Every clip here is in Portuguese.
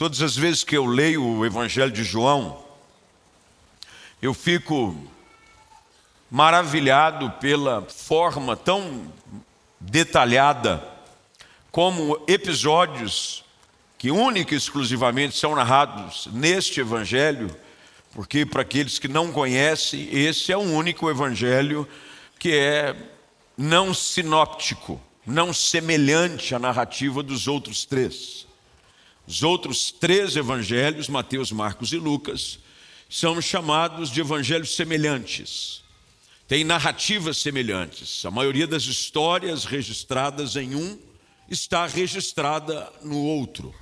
Todas as vezes que eu leio o Evangelho de João, eu fico maravilhado pela forma tão detalhada como episódios que única e exclusivamente são narrados neste evangelho, porque para aqueles que não conhecem, esse é o único evangelho que é não sinóptico, não semelhante à narrativa dos outros três. Os outros três evangelhos, Mateus, Marcos e Lucas, são chamados de evangelhos semelhantes. Tem narrativas semelhantes. A maioria das histórias registradas em um está registrada no outro.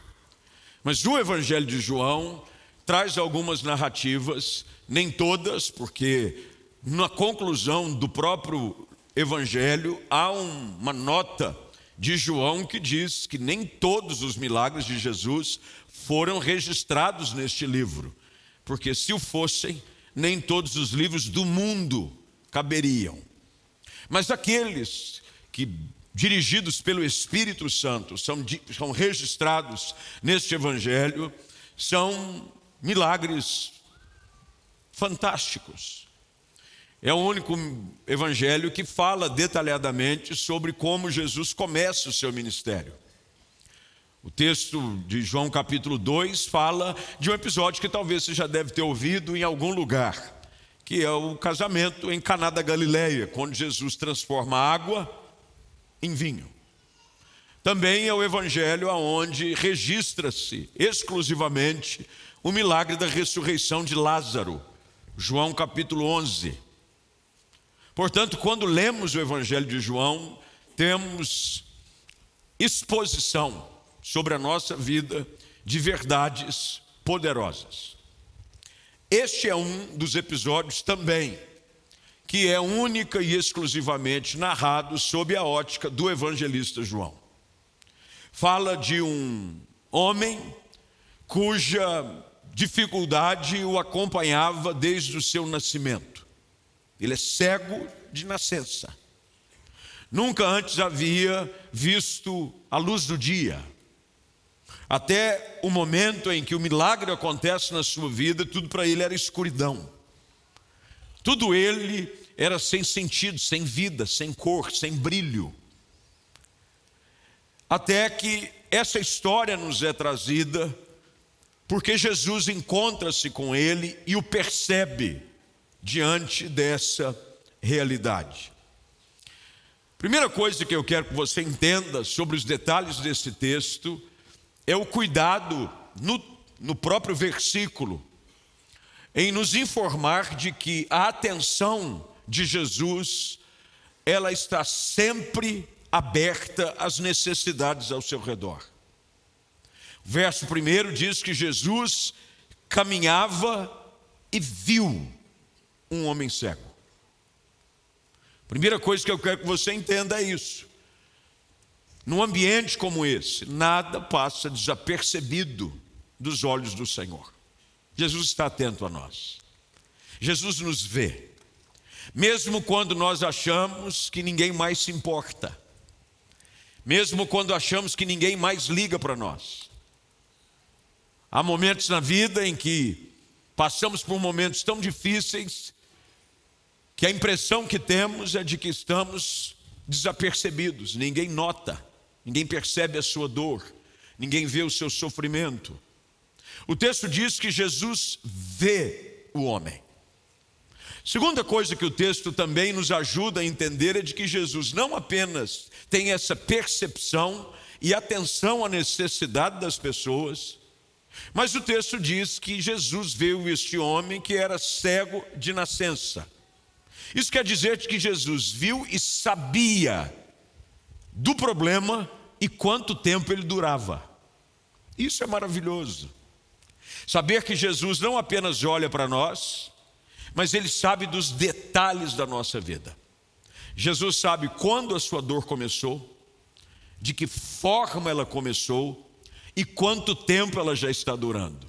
Mas o Evangelho de João traz algumas narrativas, nem todas, porque na conclusão do próprio Evangelho há uma nota de João que diz que nem todos os milagres de Jesus foram registrados neste livro, porque se o fossem, nem todos os livros do mundo caberiam. Mas aqueles que dirigidos pelo Espírito Santo, são, são registrados neste Evangelho, são milagres fantásticos. É o único evangelho que fala detalhadamente sobre como Jesus começa o seu ministério. O texto de João capítulo 2 fala de um episódio que talvez você já deve ter ouvido em algum lugar, que é o casamento em Caná da Galileia, quando Jesus transforma água em vinho. Também é o evangelho aonde registra-se exclusivamente o milagre da ressurreição de Lázaro, João capítulo 11. Portanto, quando lemos o evangelho de João, temos exposição sobre a nossa vida de verdades poderosas. Este é um dos episódios também que é única e exclusivamente narrado sob a ótica do evangelista João. Fala de um homem cuja dificuldade o acompanhava desde o seu nascimento. Ele é cego de nascença. Nunca antes havia visto a luz do dia. Até o momento em que o milagre acontece na sua vida, tudo para ele era escuridão. Tudo ele era sem sentido, sem vida, sem cor, sem brilho. Até que essa história nos é trazida porque Jesus encontra-se com ele e o percebe diante dessa realidade. Primeira coisa que eu quero que você entenda sobre os detalhes desse texto é o cuidado no, no próprio versículo em nos informar de que a atenção de Jesus ela está sempre aberta às necessidades ao seu redor. O verso primeiro diz que Jesus caminhava e viu um homem cego. Primeira coisa que eu quero que você entenda é isso. Num ambiente como esse, nada passa desapercebido dos olhos do Senhor. Jesus está atento a nós. Jesus nos vê. Mesmo quando nós achamos que ninguém mais se importa. Mesmo quando achamos que ninguém mais liga para nós. Há momentos na vida em que passamos por momentos tão difíceis que a impressão que temos é de que estamos desapercebidos, ninguém nota, ninguém percebe a sua dor, ninguém vê o seu sofrimento. O texto diz que Jesus vê o homem. Segunda coisa que o texto também nos ajuda a entender é de que Jesus não apenas tem essa percepção e atenção à necessidade das pessoas, mas o texto diz que Jesus viu este homem que era cego de nascença. Isso quer dizer que Jesus viu e sabia do problema e quanto tempo ele durava. Isso é maravilhoso. Saber que Jesus não apenas olha para nós, mas ele sabe dos detalhes da nossa vida. Jesus sabe quando a sua dor começou, de que forma ela começou e quanto tempo ela já está durando.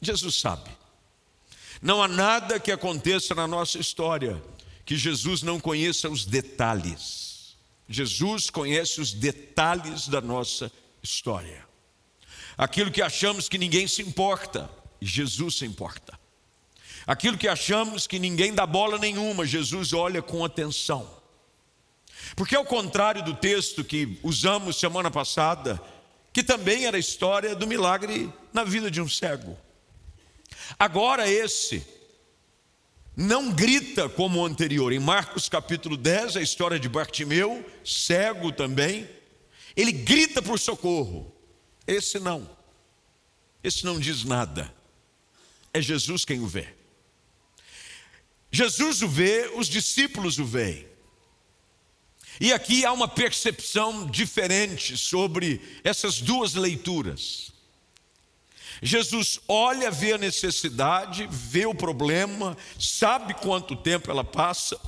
Jesus sabe. Não há nada que aconteça na nossa história que Jesus não conheça os detalhes. Jesus conhece os detalhes da nossa história. Aquilo que achamos que ninguém se importa, Jesus se importa. Aquilo que achamos que ninguém dá bola nenhuma, Jesus olha com atenção. Porque ao contrário do texto que usamos semana passada, que também era a história do milagre na vida de um cego. Agora esse não grita como o anterior. Em Marcos capítulo 10, a história de Bartimeu, cego também, ele grita por socorro. Esse não. Esse não diz nada. É Jesus quem o vê. Jesus o vê, os discípulos o veem. E aqui há uma percepção diferente sobre essas duas leituras. Jesus olha, vê a necessidade, vê o problema, sabe quanto tempo ela passa.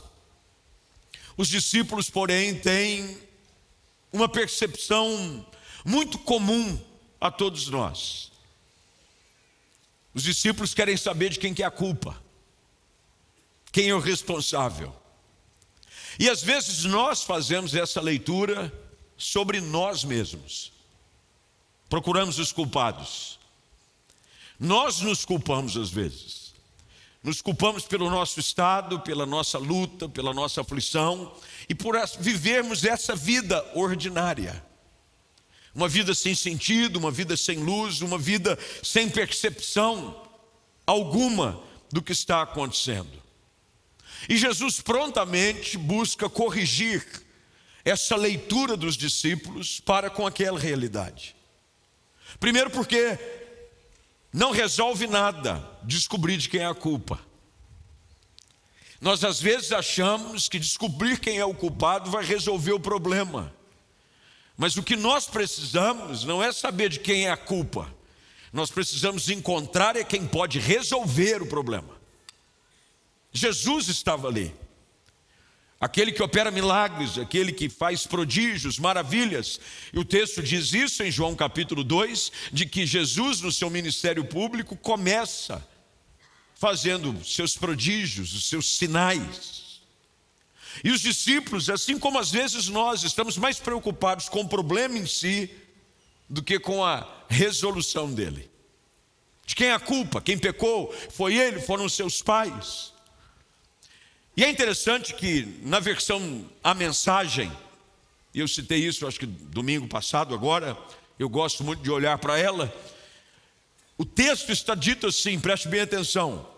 Os discípulos, porém, têm uma percepção muito comum a todos nós. Os discípulos querem saber de quem que é a culpa, quem é o responsável. E às vezes nós fazemos essa leitura sobre nós mesmos. Procuramos os culpados. Nós nos culpamos às vezes. Nos culpamos pelo nosso estado, pela nossa luta, pela nossa aflição e por vivermos essa vida ordinária. Uma vida sem sentido, uma vida sem luz, uma vida sem percepção alguma do que está acontecendo. E Jesus prontamente busca corrigir essa leitura dos discípulos para com aquela realidade. Primeiro, porque não resolve nada descobrir de quem é a culpa. Nós às vezes achamos que descobrir quem é o culpado vai resolver o problema. Mas o que nós precisamos não é saber de quem é a culpa. Nós precisamos encontrar é quem pode resolver o problema. Jesus estava ali. Aquele que opera milagres, aquele que faz prodígios, maravilhas. E o texto diz isso em João capítulo 2, de que Jesus, no seu ministério público, começa fazendo seus prodígios, os seus sinais. E os discípulos, assim como às vezes nós, estamos mais preocupados com o problema em si do que com a resolução dele. De quem é a culpa? Quem pecou? Foi ele? Foram seus pais? E é interessante que na versão A Mensagem, eu citei isso acho que domingo passado agora, eu gosto muito de olhar para ela. O texto está dito assim, preste bem atenção.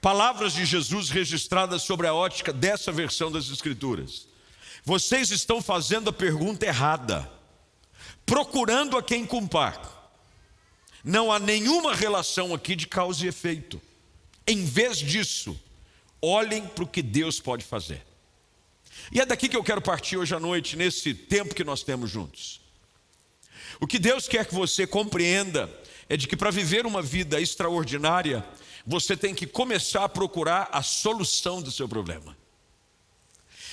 Palavras de Jesus registradas sobre a ótica dessa versão das Escrituras. Vocês estão fazendo a pergunta errada, procurando a quem culpar. Não há nenhuma relação aqui de causa e efeito. Em vez disso, Olhem para o que Deus pode fazer. E é daqui que eu quero partir hoje à noite, nesse tempo que nós temos juntos. O que Deus quer que você compreenda é de que para viver uma vida extraordinária, você tem que começar a procurar a solução do seu problema.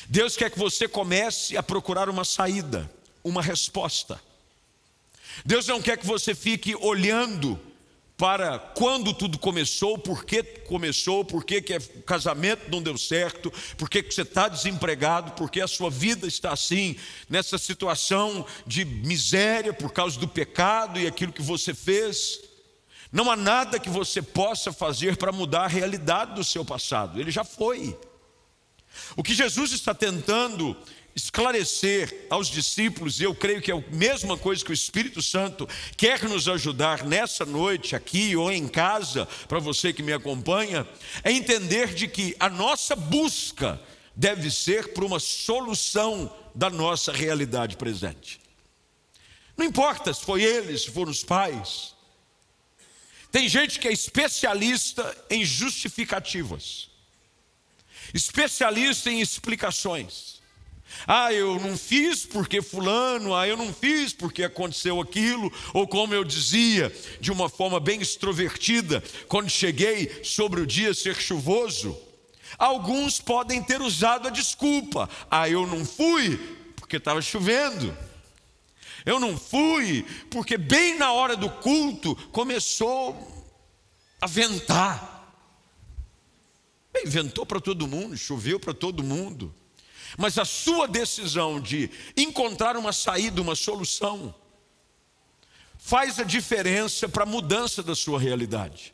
Deus quer que você comece a procurar uma saída, uma resposta. Deus não quer que você fique olhando para quando tudo começou, por que começou, por que, que o casamento não deu certo, por que, que você está desempregado, por que a sua vida está assim, nessa situação de miséria por causa do pecado e aquilo que você fez. Não há nada que você possa fazer para mudar a realidade do seu passado, ele já foi. O que Jesus está tentando esclarecer aos discípulos, e eu creio que é a mesma coisa que o Espírito Santo quer nos ajudar nessa noite, aqui ou em casa, para você que me acompanha, é entender de que a nossa busca deve ser por uma solução da nossa realidade presente. Não importa se foi eles, se foram os pais. Tem gente que é especialista em justificativas, especialista em explicações. Ah, eu não fiz porque fulano, ah, eu não fiz porque aconteceu aquilo, ou como eu dizia, de uma forma bem extrovertida, quando cheguei sobre o dia ser chuvoso, alguns podem ter usado a desculpa: ah, eu não fui porque estava chovendo. Eu não fui porque bem na hora do culto começou a ventar. Bem, ventou para todo mundo, choveu para todo mundo. Mas a sua decisão de encontrar uma saída, uma solução, faz a diferença para a mudança da sua realidade.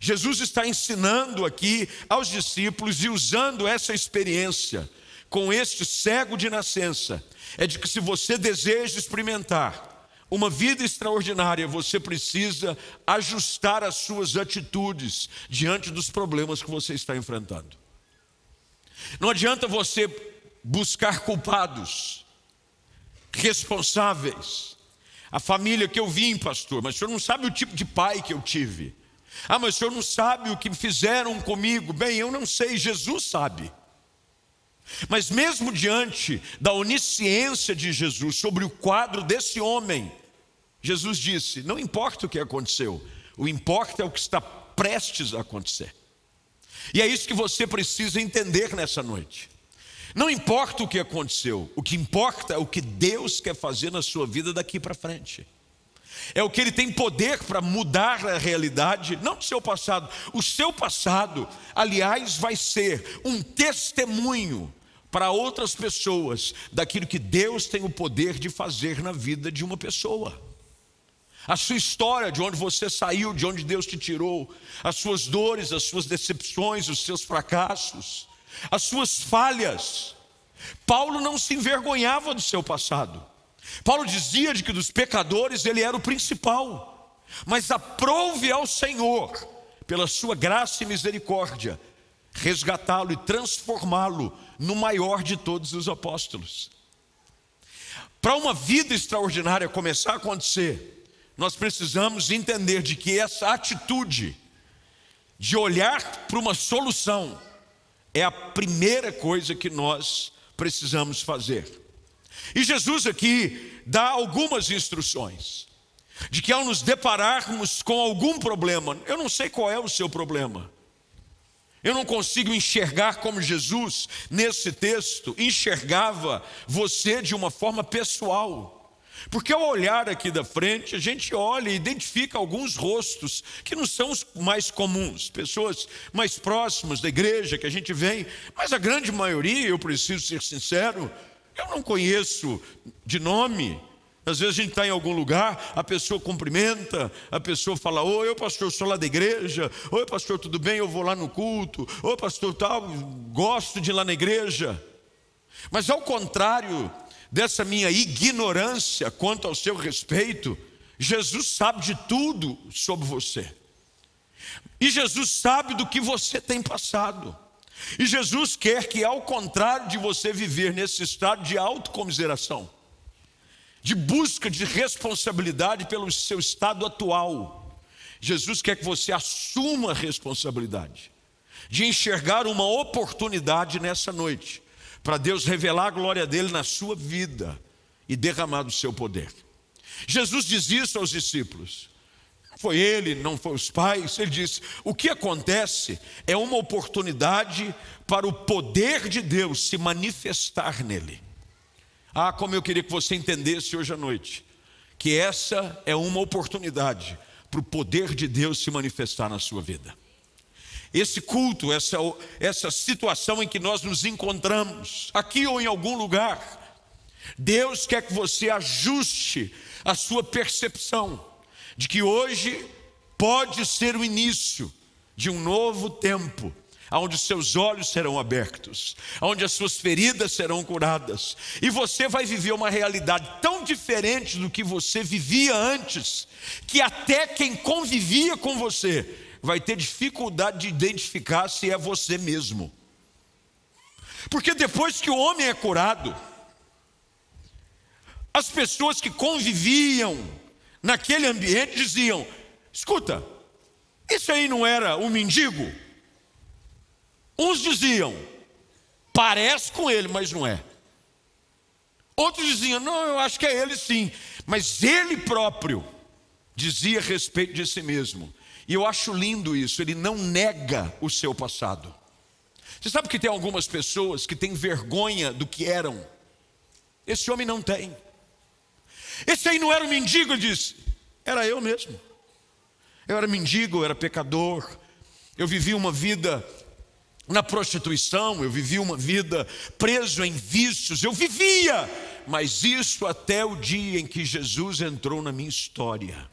Jesus está ensinando aqui aos discípulos e usando essa experiência com este cego de nascença, é de que se você deseja experimentar uma vida extraordinária, você precisa ajustar as suas atitudes diante dos problemas que você está enfrentando. Não adianta você buscar culpados, responsáveis. A família que eu vim, pastor, mas o senhor não sabe o tipo de pai que eu tive. Ah, mas o senhor não sabe o que fizeram comigo. Bem, eu não sei, Jesus sabe. Mas mesmo diante da onisciência de Jesus sobre o quadro desse homem, Jesus disse: Não importa o que aconteceu, o importa é o que está prestes a acontecer. E é isso que você precisa entender nessa noite. Não importa o que aconteceu, o que importa é o que Deus quer fazer na sua vida daqui para frente. É o que Ele tem poder para mudar a realidade, não do seu passado. O seu passado, aliás, vai ser um testemunho para outras pessoas daquilo que Deus tem o poder de fazer na vida de uma pessoa. A sua história, de onde você saiu, de onde Deus te tirou, as suas dores, as suas decepções, os seus fracassos, as suas falhas. Paulo não se envergonhava do seu passado. Paulo dizia de que dos pecadores ele era o principal, mas aprove ao Senhor, pela sua graça e misericórdia, resgatá-lo e transformá-lo no maior de todos os apóstolos. Para uma vida extraordinária começar a acontecer, nós precisamos entender de que essa atitude de olhar para uma solução é a primeira coisa que nós precisamos fazer. E Jesus aqui dá algumas instruções de que ao nos depararmos com algum problema, eu não sei qual é o seu problema, eu não consigo enxergar como Jesus, nesse texto, enxergava você de uma forma pessoal. Porque ao olhar aqui da frente, a gente olha e identifica alguns rostos que não são os mais comuns, pessoas mais próximas da igreja que a gente vem, mas a grande maioria, eu preciso ser sincero, eu não conheço de nome, às vezes a gente está em algum lugar, a pessoa cumprimenta, a pessoa fala: Oi, pastor, eu sou lá da igreja. Oi, pastor, tudo bem? Eu vou lá no culto. Oi, pastor, tal, gosto de ir lá na igreja. Mas ao contrário dessa minha ignorância quanto ao seu respeito, Jesus sabe de tudo sobre você. E Jesus sabe do que você tem passado. E Jesus quer que, ao contrário de você viver nesse estado de autocomiseração, de busca de responsabilidade pelo seu estado atual. Jesus quer que você assuma a responsabilidade de enxergar uma oportunidade nessa noite para Deus revelar a glória dele na sua vida e derramar do seu poder. Jesus diz isso aos discípulos. Foi ele, não foi os pais. Ele disse: o que acontece é uma oportunidade para o poder de Deus se manifestar nele. Ah, como eu queria que você entendesse hoje à noite, que essa é uma oportunidade para o poder de Deus se manifestar na sua vida. Esse culto, essa, essa situação em que nós nos encontramos, aqui ou em algum lugar, Deus quer que você ajuste a sua percepção de que hoje pode ser o início de um novo tempo onde seus olhos serão abertos, onde as suas feridas serão curadas, e você vai viver uma realidade tão diferente do que você vivia antes, que até quem convivia com você vai ter dificuldade de identificar se é você mesmo. Porque depois que o homem é curado, as pessoas que conviviam naquele ambiente diziam: escuta, isso aí não era um mendigo? Uns diziam, parece com ele, mas não é. Outros diziam, não, eu acho que é ele sim. Mas ele próprio dizia a respeito de si mesmo. E eu acho lindo isso, ele não nega o seu passado. Você sabe que tem algumas pessoas que têm vergonha do que eram. Esse homem não tem. Esse aí não era um mendigo, disse. Era eu mesmo. Eu era mendigo, eu era pecador. Eu vivia uma vida na prostituição, eu vivia uma vida preso em vícios, eu vivia mas isso até o dia em que Jesus entrou na minha história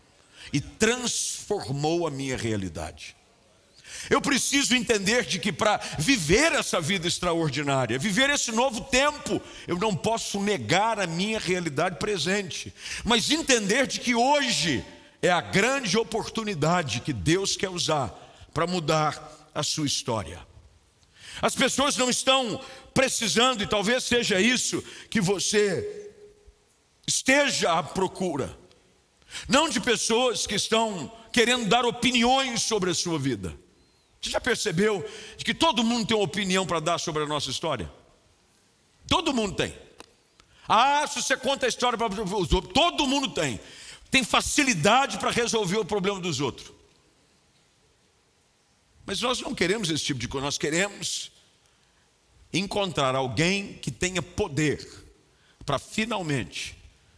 e transformou a minha realidade. Eu preciso entender de que para viver essa vida extraordinária, viver esse novo tempo, eu não posso negar a minha realidade presente, mas entender de que hoje é a grande oportunidade que Deus quer usar para mudar a sua história. As pessoas não estão precisando, e talvez seja isso que você esteja à procura, não de pessoas que estão querendo dar opiniões sobre a sua vida. Você já percebeu que todo mundo tem uma opinião para dar sobre a nossa história? Todo mundo tem. Ah, se você conta a história para os outros, todo mundo tem. Tem facilidade para resolver o problema dos outros. Mas nós não queremos esse tipo de coisa, nós queremos encontrar alguém que tenha poder para finalmente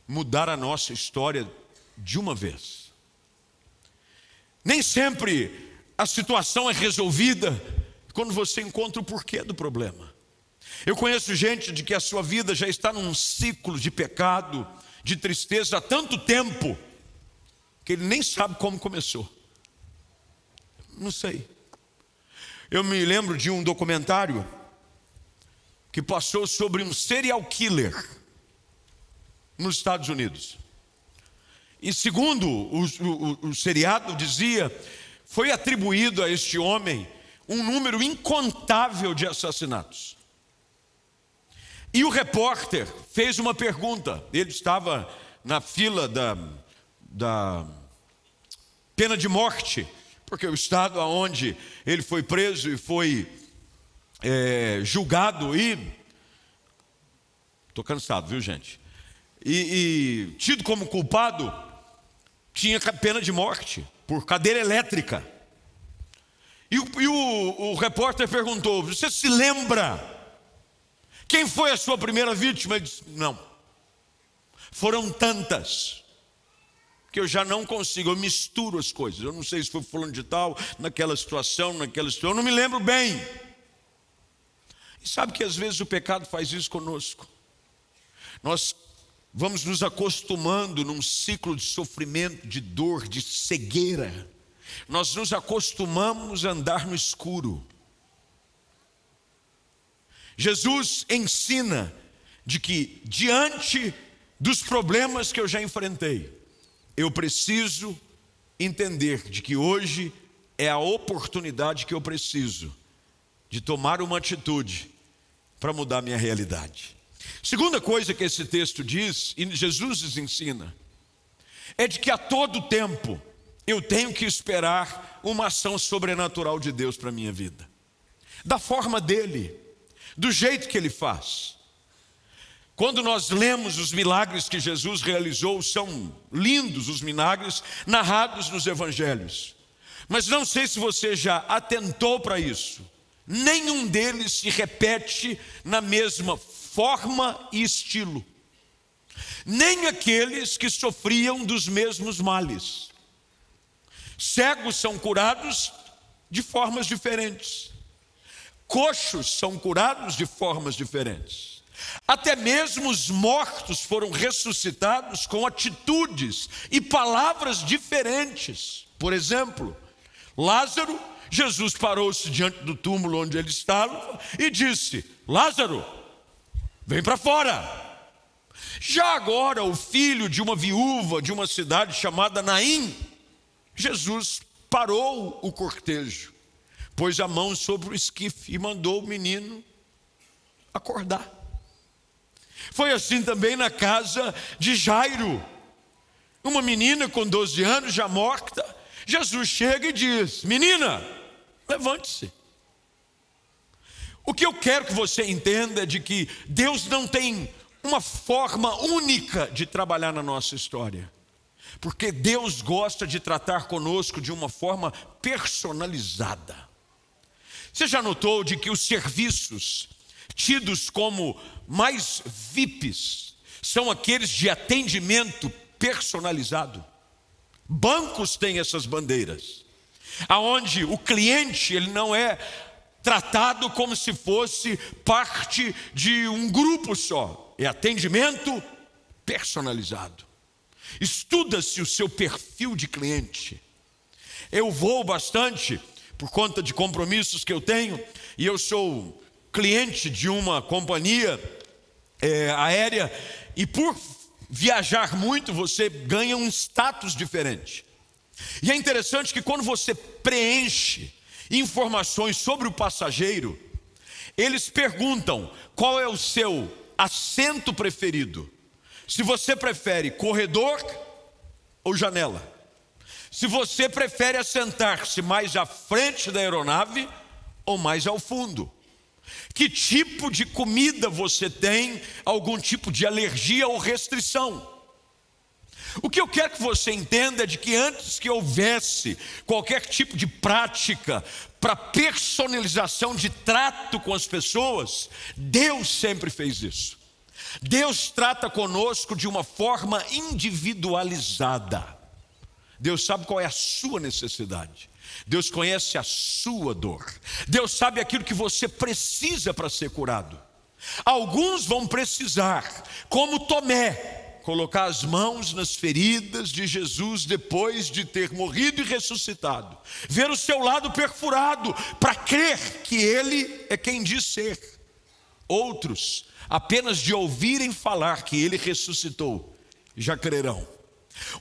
mudar a nossa história de uma vez. Nem sempre a situação é resolvida quando você encontra o porquê do problema. Eu conheço gente de que a sua vida já está num ciclo de pecado, de tristeza há tanto tempo, que ele nem sabe como começou. Não sei. Eu me lembro de um documentário que passou sobre um serial killer nos Estados Unidos. E segundo o, o, o seriado dizia, foi atribuído a este homem um número incontável de assassinatos. E o repórter fez uma pergunta. Ele estava na fila da, da pena de morte, porque o estado aonde ele foi preso e foi é, julgado e estou cansado, viu gente? E, e tido como culpado tinha pena de morte por cadeira elétrica. E, o, e o, o repórter perguntou: Você se lembra? Quem foi a sua primeira vítima? Ele disse: Não. Foram tantas que eu já não consigo, eu misturo as coisas. Eu não sei se foi fulano de tal, naquela situação, naquela situação, eu não me lembro bem. E sabe que às vezes o pecado faz isso conosco. Nós vamos nos acostumando num ciclo de sofrimento, de dor, de cegueira. Nós nos acostumamos a andar no escuro. Jesus ensina de que diante dos problemas que eu já enfrentei, eu preciso entender de que hoje é a oportunidade que eu preciso de tomar uma atitude para mudar minha realidade. Segunda coisa que esse texto diz, e Jesus nos ensina, é de que a todo tempo eu tenho que esperar uma ação sobrenatural de Deus para a minha vida, da forma dele, do jeito que ele faz. Quando nós lemos os milagres que Jesus realizou, são lindos os milagres narrados nos evangelhos. Mas não sei se você já atentou para isso. Nenhum deles se repete na mesma forma e estilo. Nem aqueles que sofriam dos mesmos males. Cegos são curados de formas diferentes. Coxos são curados de formas diferentes. Até mesmo os mortos foram ressuscitados com atitudes e palavras diferentes. Por exemplo, Lázaro, Jesus parou-se diante do túmulo onde ele estava e disse: Lázaro, vem para fora. Já agora, o filho de uma viúva de uma cidade chamada Naim, Jesus parou o cortejo, pôs a mão sobre o esquife e mandou o menino acordar. Foi assim também na casa de Jairo, uma menina com 12 anos já morta. Jesus chega e diz: Menina, levante-se. O que eu quero que você entenda é de que Deus não tem uma forma única de trabalhar na nossa história. Porque Deus gosta de tratar conosco de uma forma personalizada. Você já notou de que os serviços tidos como mais VIPs são aqueles de atendimento personalizado. Bancos têm essas bandeiras, aonde o cliente ele não é tratado como se fosse parte de um grupo só. é atendimento personalizado. Estuda-se o seu perfil de cliente. Eu vou bastante por conta de compromissos que eu tenho, e eu sou cliente de uma companhia é, aérea, e por viajar muito, você ganha um status diferente. E é interessante que quando você preenche informações sobre o passageiro, eles perguntam qual é o seu assento preferido. Se você prefere corredor ou janela. Se você prefere assentar-se mais à frente da aeronave ou mais ao fundo. Que tipo de comida você tem, algum tipo de alergia ou restrição? O que eu quero que você entenda é de que antes que houvesse qualquer tipo de prática para personalização de trato com as pessoas, Deus sempre fez isso. Deus trata conosco de uma forma individualizada. Deus sabe qual é a sua necessidade. Deus conhece a sua dor. Deus sabe aquilo que você precisa para ser curado. Alguns vão precisar, como Tomé, colocar as mãos nas feridas de Jesus depois de ter morrido e ressuscitado, ver o seu lado perfurado, para crer que Ele é quem diz ser. Outros, apenas de ouvirem falar que Ele ressuscitou, já crerão.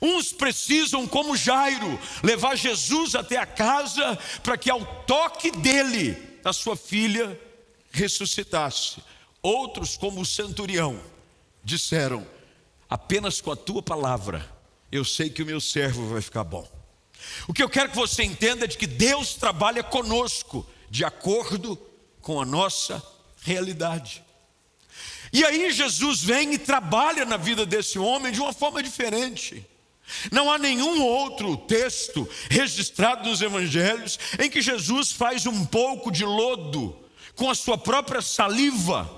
Uns precisam, como Jairo, levar Jesus até a casa para que, ao toque dele, a sua filha ressuscitasse. Outros, como o centurião, disseram: apenas com a tua palavra, eu sei que o meu servo vai ficar bom. O que eu quero que você entenda é de que Deus trabalha conosco de acordo com a nossa realidade. E aí Jesus vem e trabalha na vida desse homem de uma forma diferente. Não há nenhum outro texto registrado nos evangelhos em que Jesus faz um pouco de lodo com a sua própria saliva.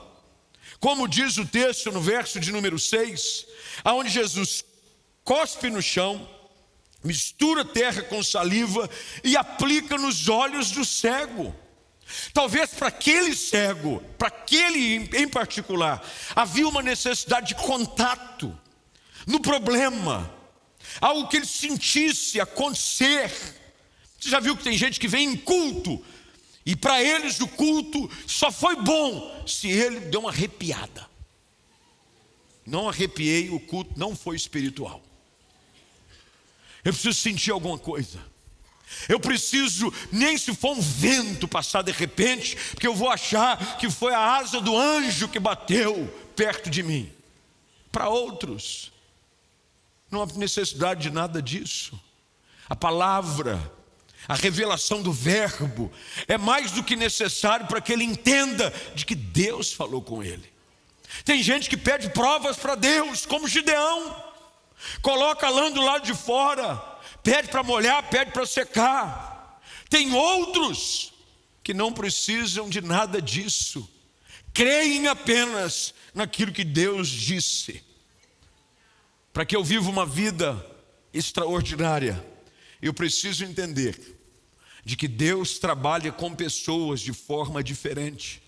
Como diz o texto no verso de número 6, aonde Jesus cospe no chão, mistura terra com saliva e aplica nos olhos do cego. Talvez para aquele cego, para aquele em particular, havia uma necessidade de contato no problema, algo que ele sentisse acontecer. Você já viu que tem gente que vem em culto, e para eles o culto só foi bom se ele deu uma arrepiada. Não arrepiei, o culto não foi espiritual. Eu preciso sentir alguma coisa. Eu preciso, nem se for um vento passar de repente, porque eu vou achar que foi a asa do anjo que bateu perto de mim. Para outros, não há necessidade de nada disso. A palavra, a revelação do Verbo, é mais do que necessário para que ele entenda de que Deus falou com ele. Tem gente que pede provas para Deus, como Gideão, coloca lã do lado de fora, pede para molhar, pede para secar. Tem outros que não precisam de nada disso, creem apenas naquilo que Deus disse. Para que eu viva uma vida extraordinária, eu preciso entender de que Deus trabalha com pessoas de forma diferente.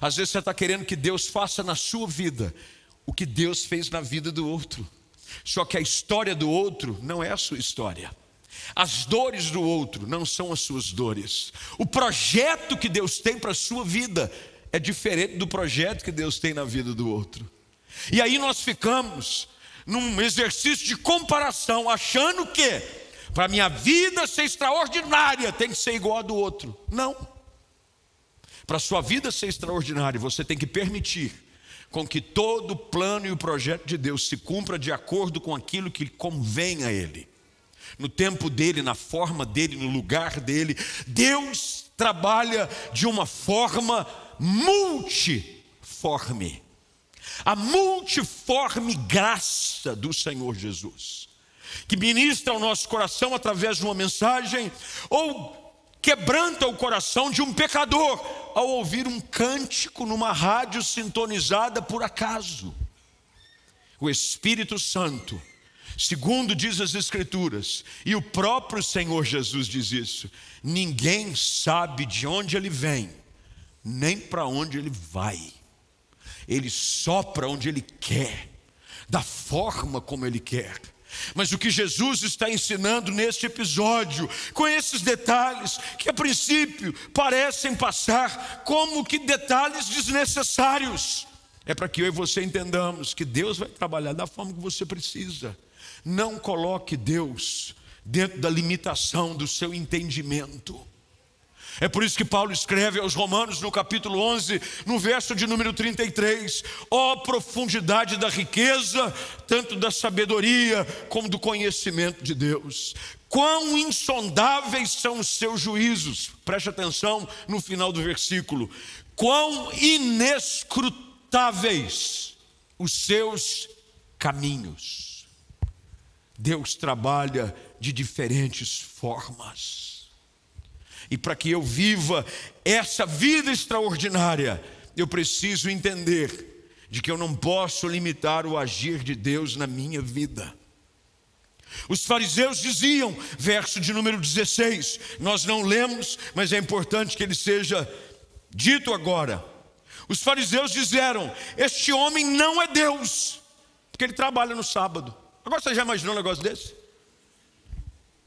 Às vezes você está querendo que Deus faça na sua vida o que Deus fez na vida do outro. Só que a história do outro não é a sua história. As dores do outro não são as suas dores. O projeto que Deus tem para a sua vida é diferente do projeto que Deus tem na vida do outro. E aí nós ficamos num exercício de comparação, achando que para minha vida ser extraordinária tem que ser igual a do outro. Não. Para sua vida ser extraordinária, você tem que permitir com que todo o plano e o projeto de Deus se cumpra de acordo com aquilo que convém a Ele. No tempo dele, na forma dele, no lugar dele. Deus trabalha de uma forma multiforme. A multiforme graça do Senhor Jesus, que ministra ao nosso coração através de uma mensagem, ou quebranta o coração de um pecador ao ouvir um cântico numa rádio sintonizada por acaso. O Espírito Santo, segundo diz as Escrituras, e o próprio Senhor Jesus diz isso: ninguém sabe de onde ele vem, nem para onde ele vai. Ele sopra onde Ele quer, da forma como Ele quer. Mas o que Jesus está ensinando neste episódio, com esses detalhes, que a princípio parecem passar como que detalhes desnecessários, é para que eu e você entendamos que Deus vai trabalhar da forma que você precisa. Não coloque Deus dentro da limitação do seu entendimento. É por isso que Paulo escreve aos Romanos no capítulo 11, no verso de número 33: Ó oh, profundidade da riqueza, tanto da sabedoria como do conhecimento de Deus. Quão insondáveis são os seus juízos, preste atenção no final do versículo. Quão inescrutáveis os seus caminhos. Deus trabalha de diferentes formas. E para que eu viva essa vida extraordinária, eu preciso entender de que eu não posso limitar o agir de Deus na minha vida. Os fariseus diziam, verso de número 16, nós não lemos, mas é importante que ele seja dito agora. Os fariseus disseram: Este homem não é Deus, porque ele trabalha no sábado. Agora você já imaginou um negócio desse?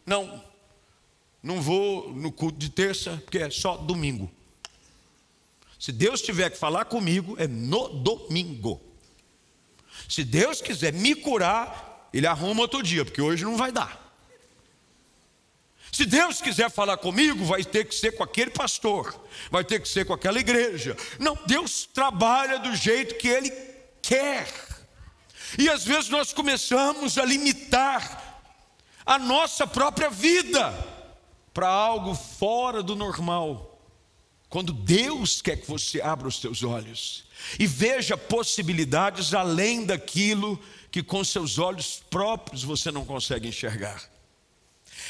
Não, não vou no culto de terça, porque é só domingo. Se Deus tiver que falar comigo, é no domingo. Se Deus quiser me curar, Ele arruma outro dia, porque hoje não vai dar. Se Deus quiser falar comigo, vai ter que ser com aquele pastor, vai ter que ser com aquela igreja. Não, Deus trabalha do jeito que Ele quer. E às vezes nós começamos a limitar a nossa própria vida para algo fora do normal. Quando Deus quer que você abra os seus olhos e veja possibilidades além daquilo que com seus olhos próprios você não consegue enxergar.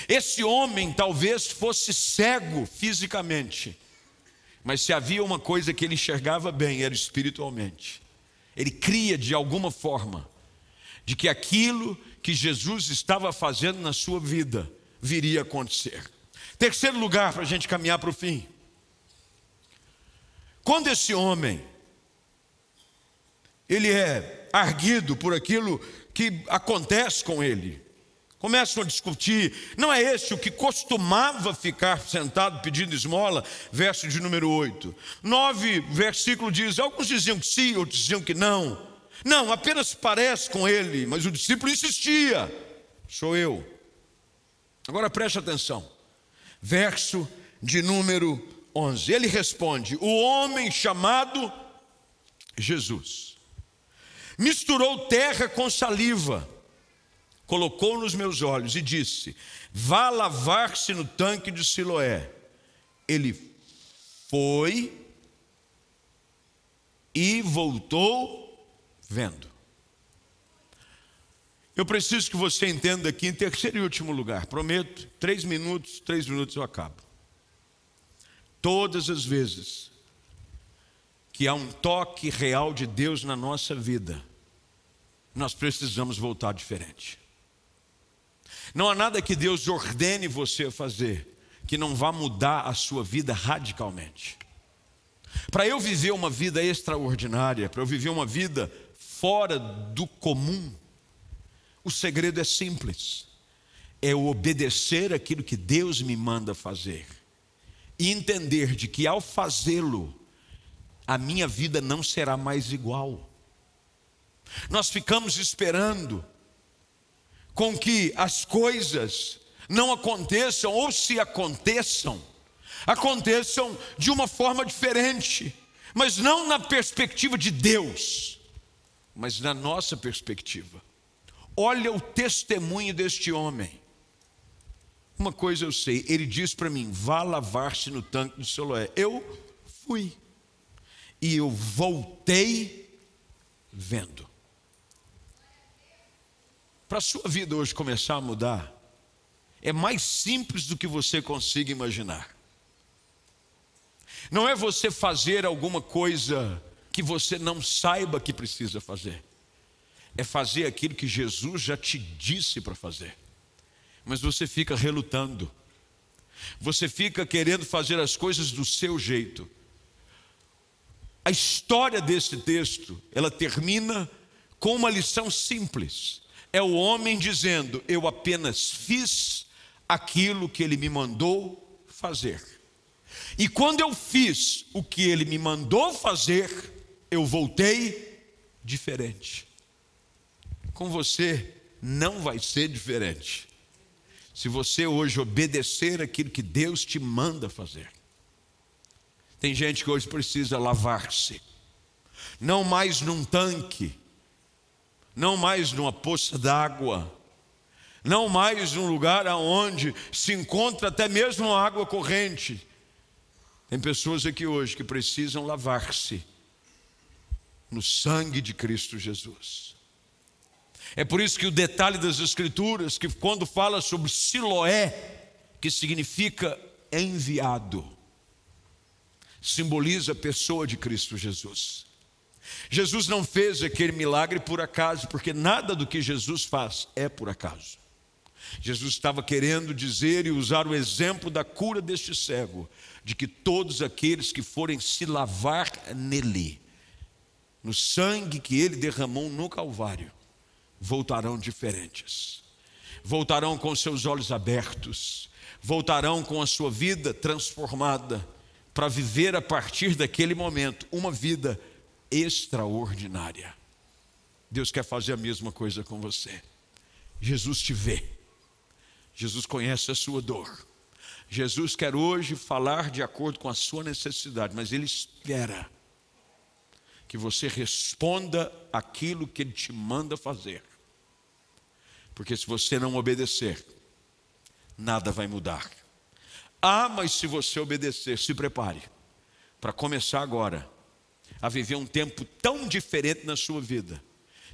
Esse homem talvez fosse cego fisicamente, mas se havia uma coisa que ele enxergava bem, era espiritualmente. Ele cria de alguma forma de que aquilo que Jesus estava fazendo na sua vida viria a acontecer. Terceiro lugar, para a gente caminhar para o fim. Quando esse homem, ele é arguido por aquilo que acontece com ele, começam a discutir, não é esse o que costumava ficar sentado pedindo esmola, verso de número 8. 9, versículo diz: alguns diziam que sim, outros diziam que não. Não, apenas parece com ele, mas o discípulo insistia: sou eu. Agora preste atenção verso de número 11. Ele responde: O homem chamado Jesus misturou terra com saliva, colocou nos meus olhos e disse: Vá lavar-se no tanque de Siloé. Ele foi e voltou vendo. Eu preciso que você entenda aqui em terceiro e último lugar, prometo, três minutos, três minutos eu acabo. Todas as vezes que há um toque real de Deus na nossa vida, nós precisamos voltar diferente. Não há nada que Deus ordene você a fazer que não vá mudar a sua vida radicalmente. Para eu viver uma vida extraordinária, para eu viver uma vida fora do comum, o segredo é simples: é o obedecer aquilo que Deus me manda fazer e entender de que ao fazê-lo, a minha vida não será mais igual. Nós ficamos esperando com que as coisas não aconteçam, ou se aconteçam, aconteçam de uma forma diferente, mas não na perspectiva de Deus, mas na nossa perspectiva. Olha o testemunho deste homem. Uma coisa eu sei, ele diz para mim: vá lavar-se no tanque de Siloé. Eu fui. E eu voltei vendo. Para a sua vida hoje começar a mudar, é mais simples do que você consiga imaginar. Não é você fazer alguma coisa que você não saiba que precisa fazer é fazer aquilo que Jesus já te disse para fazer. Mas você fica relutando. Você fica querendo fazer as coisas do seu jeito. A história desse texto, ela termina com uma lição simples. É o homem dizendo: Eu apenas fiz aquilo que ele me mandou fazer. E quando eu fiz o que ele me mandou fazer, eu voltei diferente. Com você não vai ser diferente. Se você hoje obedecer aquilo que Deus te manda fazer. Tem gente que hoje precisa lavar-se, não mais num tanque, não mais numa poça d'água, não mais num lugar aonde se encontra até mesmo água corrente. Tem pessoas aqui hoje que precisam lavar-se no sangue de Cristo Jesus. É por isso que o detalhe das Escrituras, que quando fala sobre Siloé, que significa enviado, simboliza a pessoa de Cristo Jesus. Jesus não fez aquele milagre por acaso, porque nada do que Jesus faz é por acaso. Jesus estava querendo dizer e usar o exemplo da cura deste cego, de que todos aqueles que forem se lavar nele, no sangue que ele derramou no Calvário, voltarão diferentes, voltarão com seus olhos abertos, voltarão com a sua vida transformada, para viver a partir daquele momento uma vida extraordinária. Deus quer fazer a mesma coisa com você. Jesus te vê, Jesus conhece a sua dor. Jesus quer hoje falar de acordo com a sua necessidade, mas Ele espera que você responda aquilo que Ele te manda fazer. Porque se você não obedecer, nada vai mudar. Ah, mas se você obedecer, se prepare para começar agora a viver um tempo tão diferente na sua vida,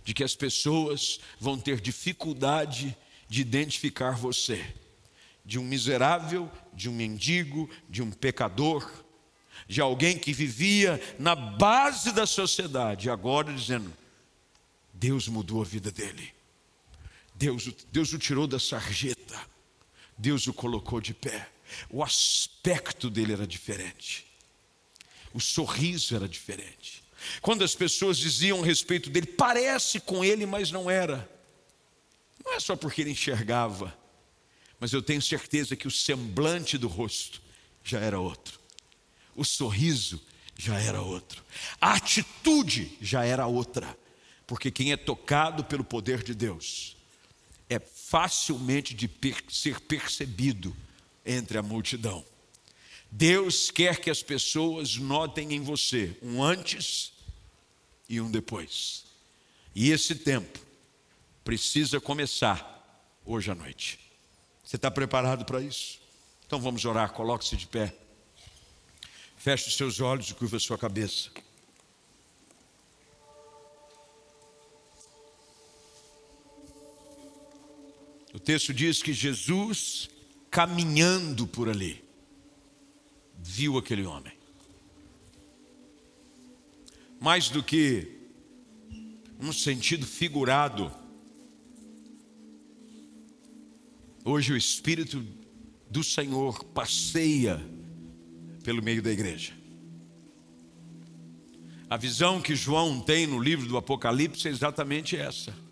de que as pessoas vão ter dificuldade de identificar você, de um miserável, de um mendigo, de um pecador, de alguém que vivia na base da sociedade, agora dizendo: Deus mudou a vida dele. Deus, Deus o tirou da sarjeta, Deus o colocou de pé. O aspecto dele era diferente, o sorriso era diferente. Quando as pessoas diziam a respeito dele, parece com ele, mas não era. Não é só porque ele enxergava, mas eu tenho certeza que o semblante do rosto já era outro, o sorriso já era outro, a atitude já era outra, porque quem é tocado pelo poder de Deus facilmente de per ser percebido entre a multidão. Deus quer que as pessoas notem em você um antes e um depois. E esse tempo precisa começar hoje à noite. Você está preparado para isso? Então vamos orar, coloque-se de pé. Feche os seus olhos e curva a sua cabeça. O texto diz que Jesus, caminhando por ali, viu aquele homem. Mais do que um sentido figurado, hoje o Espírito do Senhor passeia pelo meio da igreja. A visão que João tem no livro do Apocalipse é exatamente essa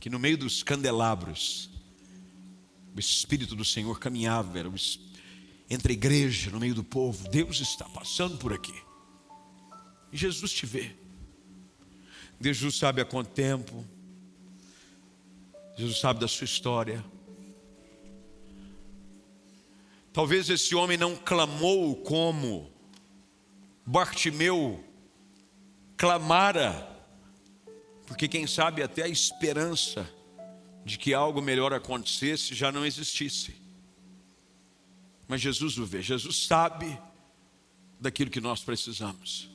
que no meio dos candelabros, o Espírito do Senhor caminhava, era entre a igreja, no meio do povo. Deus está passando por aqui. E Jesus te vê. Jesus sabe há quanto tempo. Jesus sabe da sua história. Talvez esse homem não clamou como Bartimeu clamara porque quem sabe até a esperança de que algo melhor acontecesse já não existisse. Mas Jesus o vê, Jesus sabe daquilo que nós precisamos.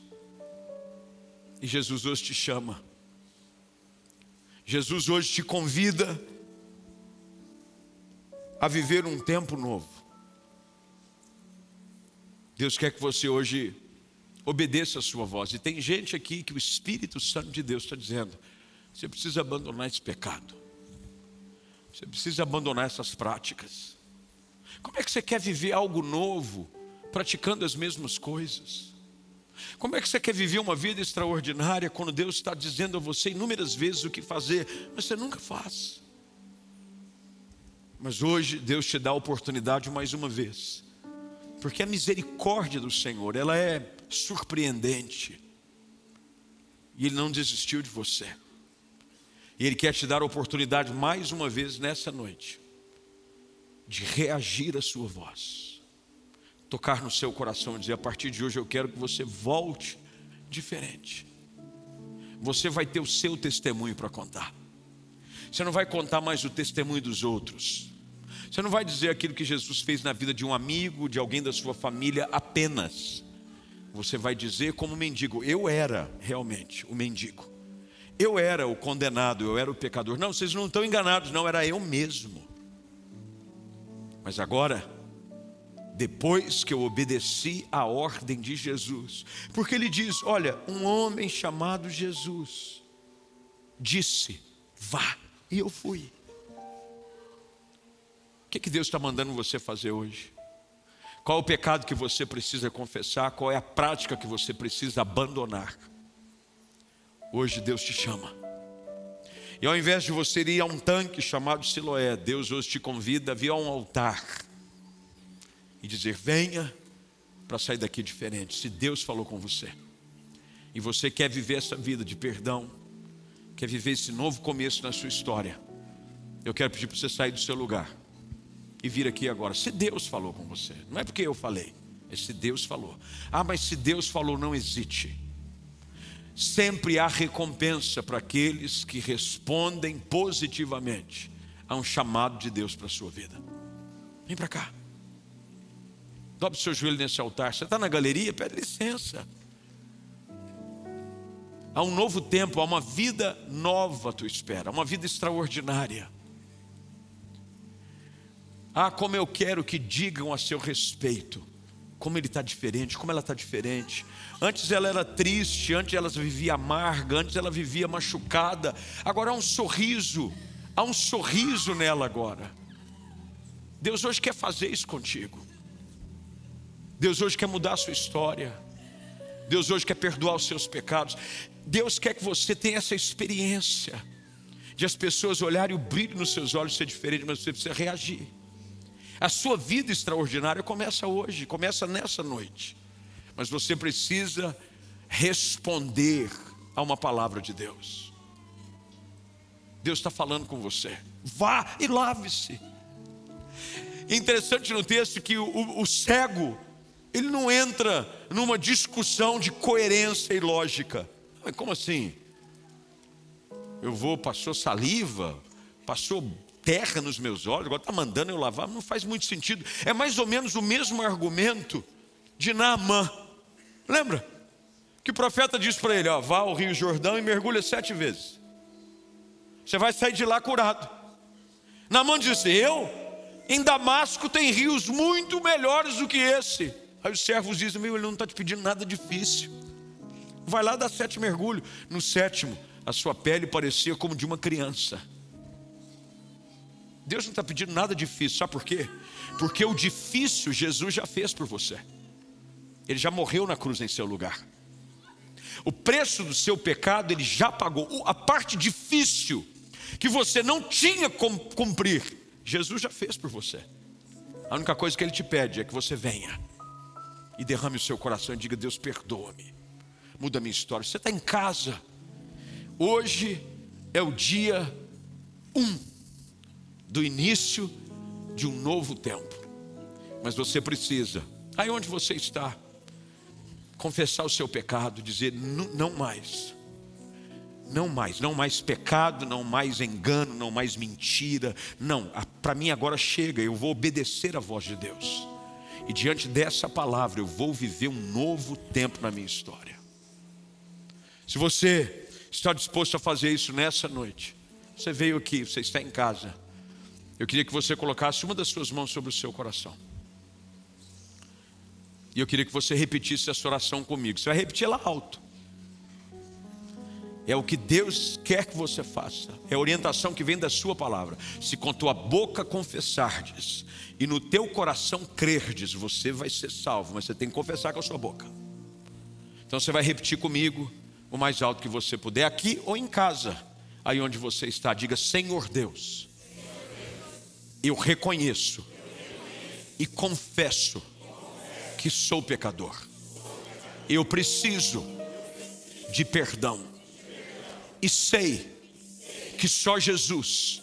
E Jesus hoje te chama. Jesus hoje te convida a viver um tempo novo. Deus quer que você hoje Obedeça a sua voz. E tem gente aqui que o Espírito Santo de Deus está dizendo: você precisa abandonar esse pecado. Você precisa abandonar essas práticas. Como é que você quer viver algo novo, praticando as mesmas coisas? Como é que você quer viver uma vida extraordinária quando Deus está dizendo a você inúmeras vezes o que fazer, mas você nunca faz? Mas hoje Deus te dá a oportunidade mais uma vez, porque a misericórdia do Senhor, ela é surpreendente, e Ele não desistiu de você, e Ele quer te dar a oportunidade mais uma vez nessa noite, de reagir à Sua voz tocar no seu coração e dizer: a partir de hoje eu quero que você volte diferente. Você vai ter o seu testemunho para contar. Você não vai contar mais o testemunho dos outros. Você não vai dizer aquilo que Jesus fez na vida de um amigo, de alguém da sua família apenas. Você vai dizer como mendigo: eu era realmente o mendigo. Eu era o condenado, eu era o pecador. Não, vocês não estão enganados, não, era eu mesmo. Mas agora depois que eu obedeci à ordem de Jesus, porque ele diz: Olha, um homem chamado Jesus disse, vá, e eu fui. O que, que Deus está mandando você fazer hoje? Qual o pecado que você precisa confessar? Qual é a prática que você precisa abandonar? Hoje Deus te chama. E ao invés de você ir a um tanque chamado Siloé, Deus hoje te convida a vir a um altar e dizer: venha para sair daqui diferente. Se Deus falou com você e você quer viver essa vida de perdão, quer viver esse novo começo na sua história, eu quero pedir para você sair do seu lugar e vir aqui agora. Se Deus falou com você, não é porque eu falei, é se Deus falou. Ah, mas se Deus falou, não hesite. Sempre há recompensa para aqueles que respondem positivamente a um chamado de Deus para a sua vida. Vem para cá. Dobre seu joelho nesse altar. Você está na galeria? Pede licença. Há um novo tempo, há uma vida nova à tua espera, uma vida extraordinária. Ah, como eu quero que digam a seu respeito, como ele está diferente, como ela está diferente. Antes ela era triste, antes ela vivia amarga, antes ela vivia machucada. Agora há um sorriso, há um sorriso nela agora. Deus hoje quer fazer isso contigo. Deus hoje quer mudar a sua história. Deus hoje quer perdoar os seus pecados. Deus quer que você tenha essa experiência de as pessoas olharem o brilho nos seus olhos ser diferente, mas você precisa reagir. A sua vida extraordinária começa hoje, começa nessa noite. Mas você precisa responder a uma palavra de Deus. Deus está falando com você. Vá e lave-se. Interessante no texto que o, o, o cego ele não entra numa discussão de coerência e lógica. Mas como assim? Eu vou, passou saliva, passou terra nos meus olhos, agora está mandando eu lavar, não faz muito sentido. É mais ou menos o mesmo argumento de Naamã. Lembra? Que o profeta disse para ele: ó, vá ao Rio Jordão e mergulha sete vezes. Você vai sair de lá curado. Naamã disse: Eu? Em Damasco tem rios muito melhores do que esse. Aí os servos dizem: Meu, ele não está te pedindo nada difícil. Vai lá dar sete mergulhos. No sétimo, a sua pele parecia como de uma criança. Deus não está pedindo nada difícil, sabe por quê? Porque o difícil Jesus já fez por você. Ele já morreu na cruz em seu lugar. O preço do seu pecado ele já pagou. A parte difícil que você não tinha como cumprir, Jesus já fez por você. A única coisa que ele te pede é que você venha e derrame o seu coração e diga: Deus, perdoa-me, muda a minha história. Você está em casa, hoje é o dia um do início de um novo tempo, mas você precisa, aí onde você está, confessar o seu pecado, dizer: não mais. Não mais, não mais pecado, não mais engano, não mais mentira. Não, para mim agora chega, eu vou obedecer a voz de Deus. E diante dessa palavra, eu vou viver um novo tempo na minha história. Se você está disposto a fazer isso nessa noite, você veio aqui, você está em casa. Eu queria que você colocasse uma das suas mãos sobre o seu coração. E eu queria que você repetisse essa oração comigo. Você vai repetir ela alto. É o que Deus quer que você faça. É a orientação que vem da sua palavra. Se com tua boca confessardes e no teu coração crerdes, você vai ser salvo, mas você tem que confessar com a sua boca. Então você vai repetir comigo o mais alto que você puder, aqui ou em casa, aí onde você está. Diga: Senhor Deus, eu reconheço e confesso que sou pecador. Eu preciso de perdão. E sei que só Jesus,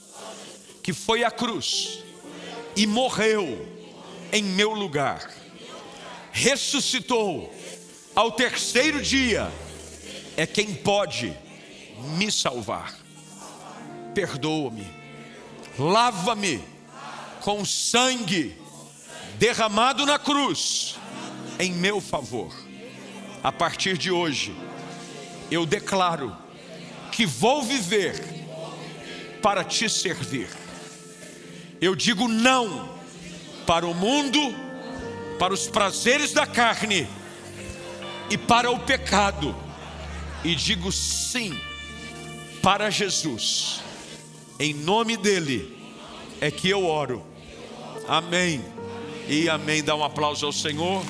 que foi à cruz e morreu em meu lugar, ressuscitou ao terceiro dia, é quem pode me salvar. Perdoa-me, lava-me com sangue derramado na cruz em meu favor. A partir de hoje, eu declaro que vou viver para te servir. Eu digo não para o mundo, para os prazeres da carne e para o pecado, e digo sim para Jesus. Em nome dele é que eu oro. Amém. E amém. Dá um aplauso ao Senhor.